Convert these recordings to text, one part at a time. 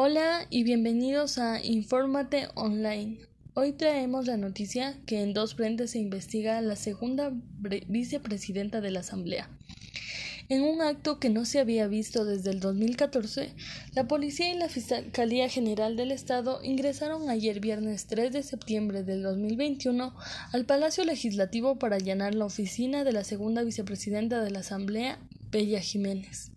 Hola y bienvenidos a Infórmate Online. Hoy traemos la noticia que en dos frentes se investiga la segunda vicepresidenta de la Asamblea. En un acto que no se había visto desde el 2014, la Policía y la Fiscalía General del Estado ingresaron ayer viernes 3 de septiembre del 2021 al Palacio Legislativo para allanar la oficina de la segunda vicepresidenta de la Asamblea, Bella Jiménez.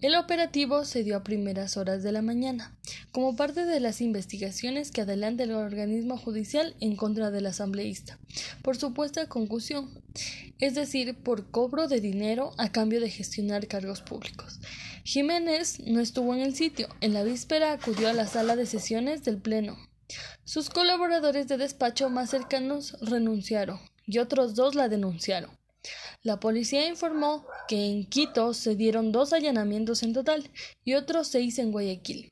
El operativo se dio a primeras horas de la mañana, como parte de las investigaciones que adelanta el organismo judicial en contra del asambleísta, por supuesta concusión, es decir, por cobro de dinero a cambio de gestionar cargos públicos. Jiménez no estuvo en el sitio, en la víspera acudió a la sala de sesiones del Pleno. Sus colaboradores de despacho más cercanos renunciaron y otros dos la denunciaron. La policía informó que en Quito se dieron dos allanamientos en total y otros seis en Guayaquil.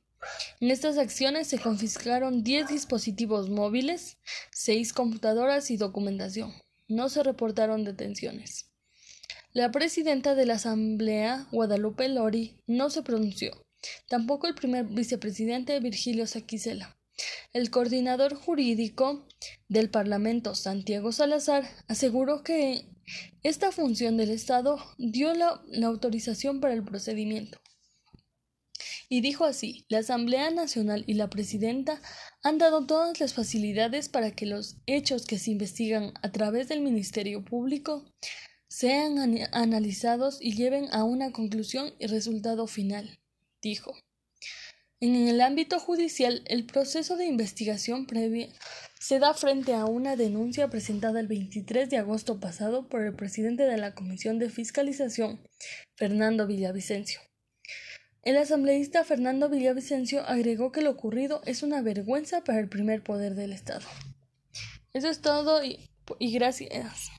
En estas acciones se confiscaron diez dispositivos móviles, seis computadoras y documentación. No se reportaron detenciones. La presidenta de la Asamblea, Guadalupe Lori, no se pronunció. Tampoco el primer vicepresidente Virgilio Saquicela. El coordinador jurídico del Parlamento, Santiago Salazar, aseguró que esta función del Estado dio la, autorización para el procedimiento. Y dijo así, la Asamblea Nacional y la Presidenta han dado todas las facilidades para que los hechos que se investigan a través del Ministerio Público sean analizados y lleven a una conclusión y resultado final, dijo. En el ámbito judicial, el proceso de investigación previa se da frente a una denuncia presentada el 23 de agosto pasado por el presidente de la Comisión de Fiscalización, Fernando Villavicencio. El asambleísta Fernando Villavicencio agregó que lo ocurrido es una vergüenza para el primer poder del Estado. Eso es todo y, y gracias.